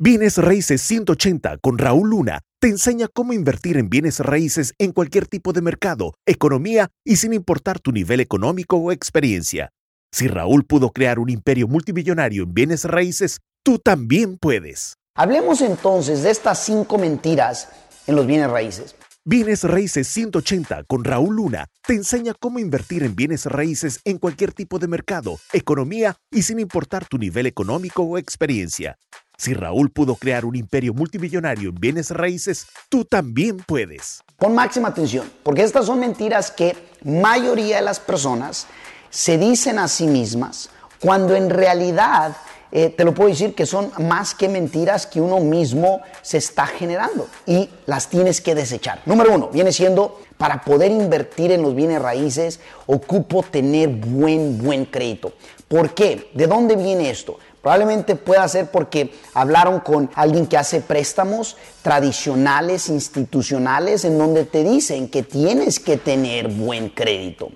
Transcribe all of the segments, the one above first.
Bienes Raíces 180 con Raúl Luna te enseña cómo invertir en bienes raíces en cualquier tipo de mercado, economía y sin importar tu nivel económico o experiencia. Si Raúl pudo crear un imperio multimillonario en bienes raíces, tú también puedes. Hablemos entonces de estas cinco mentiras en los bienes raíces. Bienes Raíces 180 con Raúl Luna te enseña cómo invertir en bienes raíces en cualquier tipo de mercado, economía y sin importar tu nivel económico o experiencia. Si Raúl pudo crear un imperio multimillonario en bienes raíces, tú también puedes. Pon máxima atención, porque estas son mentiras que mayoría de las personas se dicen a sí mismas cuando en realidad eh, te lo puedo decir que son más que mentiras que uno mismo se está generando y las tienes que desechar. Número uno, viene siendo para poder invertir en los bienes raíces, ocupo tener buen, buen crédito. ¿Por qué? ¿De dónde viene esto? Probablemente pueda ser porque hablaron con alguien que hace préstamos tradicionales, institucionales, en donde te dicen que tienes que tener buen crédito.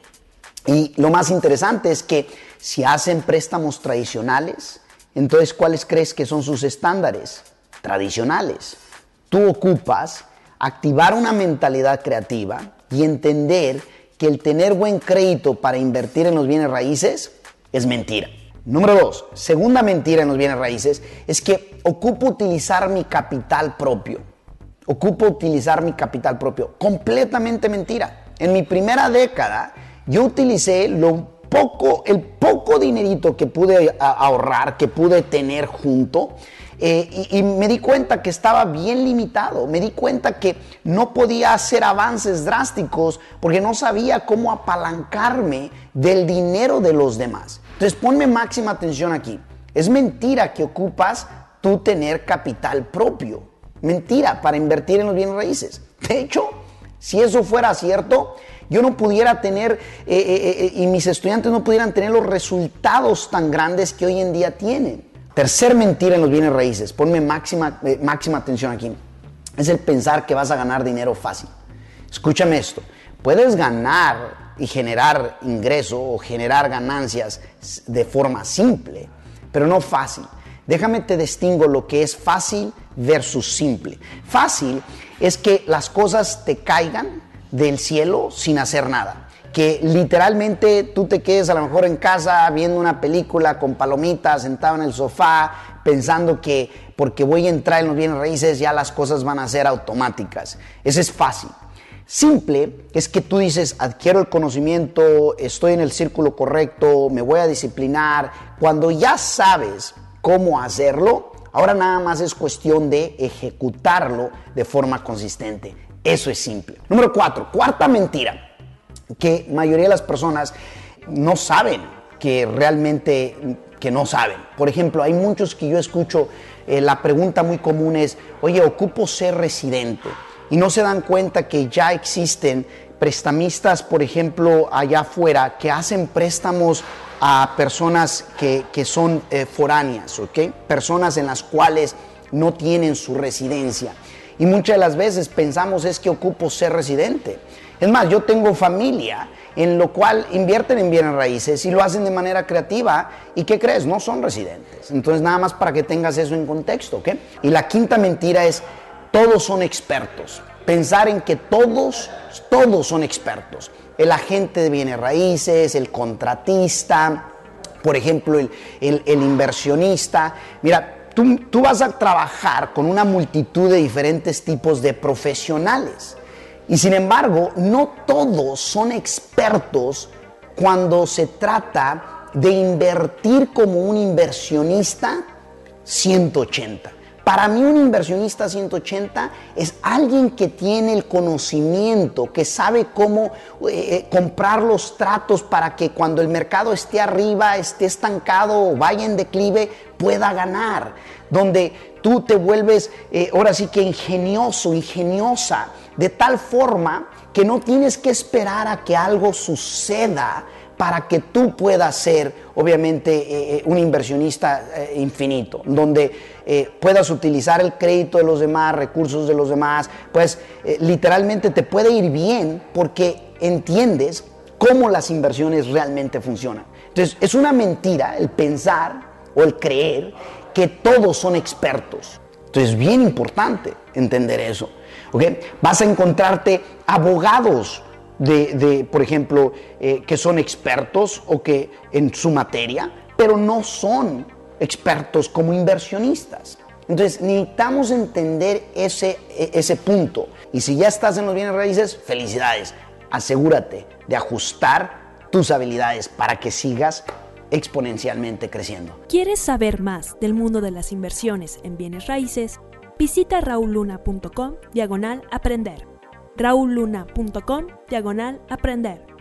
Y lo más interesante es que si hacen préstamos tradicionales, entonces ¿cuáles crees que son sus estándares? Tradicionales. Tú ocupas activar una mentalidad creativa y entender que el tener buen crédito para invertir en los bienes raíces es mentira. Número dos, segunda mentira en los bienes raíces es que ocupo utilizar mi capital propio. Ocupo utilizar mi capital propio. Completamente mentira. En mi primera década yo utilicé lo poco, el poco dinerito que pude ahorrar, que pude tener junto, eh, y, me di cuenta que estaba bien limitado, me di cuenta que no podía hacer avances drásticos porque no sabía cómo apalancarme del dinero de los demás. Entonces ponme máxima atención aquí. Es mentira que ocupas tú tener capital propio. Mentira para invertir en los bienes raíces. De hecho, si eso fuera cierto, yo no pudiera tener, eh, eh, eh, y mis estudiantes no pudieran tener los resultados tan grandes que hoy en día tienen. Tercer mentira en los bienes raíces, ponme máxima, máxima atención aquí, es el pensar que vas a ganar dinero fácil. Escúchame esto, puedes ganar y generar ingreso o generar ganancias de forma simple, pero no fácil. Déjame te distingo lo que es fácil versus simple. Fácil es que las cosas te caigan del cielo sin hacer nada. Que literalmente tú te quedes a lo mejor en casa viendo una película con palomitas, sentado en el sofá, pensando que porque voy a entrar en los bienes raíces ya las cosas van a ser automáticas. Ese es fácil. Simple es que tú dices, adquiero el conocimiento, estoy en el círculo correcto, me voy a disciplinar. Cuando ya sabes cómo hacerlo, ahora nada más es cuestión de ejecutarlo de forma consistente. Eso es simple. Número cuatro, cuarta mentira, que mayoría de las personas no saben que realmente que no saben. Por ejemplo, hay muchos que yo escucho, eh, la pregunta muy común es, oye, ocupo ser residente y no se dan cuenta que ya existen prestamistas, por ejemplo, allá afuera, que hacen préstamos a personas que, son eh, foráneas, ¿ok? Personas en las cuales no tienen su residencia. Y muchas de las veces pensamos es que ocupo ser residente. Es más, yo tengo familia en lo cual invierten en bienes raíces y lo hacen de manera creativa. ¿Y qué crees? No son residentes. Entonces, nada más para que tengas eso en contexto, ¿ok? Y la quinta mentira es todos son expertos. Pensar en que todos, todos son expertos. El agente de bienes raíces, el contratista, por ejemplo, el, inversionista. Mira, tú vas a trabajar con una multitud de diferentes tipos de profesionales. Y sin embargo, no todos son expertos cuando se trata de invertir como un inversionista 180. Para mí un inversionista 180 es alguien que tiene el conocimiento, que sabe cómo eh, eh, comprar los tratos para que cuando el mercado esté arriba, esté estancado o vaya en declive, pueda ganar. Donde tú te vuelves eh, ahora sí que ingenioso, ingeniosa, de tal forma que no tienes que esperar a que algo suceda para que tú puedas ser, obviamente, eh, eh, un inversionista eh, infinito, donde puedas utilizar el crédito de los demás, recursos de los demás, pues literalmente te puede ir bien porque entiendes cómo las inversiones realmente funcionan. Entonces, es una mentira el pensar o el creer que todos son expertos. Entonces es bien importante entender eso. ¿okay? Vas a encontrarte abogados de, por ejemplo, eh, que son expertos o que en su materia, pero no son expertos como inversionistas. Entonces necesitamos entender ese, e, ese punto. Y si ya estás en los bienes raíces, felicidades. Asegúrate de ajustar tus habilidades para que sigas exponencialmente creciendo. ¿Quieres saber más del mundo de las inversiones en bienes raíces? Visita rauluna.com diagonal aprender. rauluna.com diagonal aprender.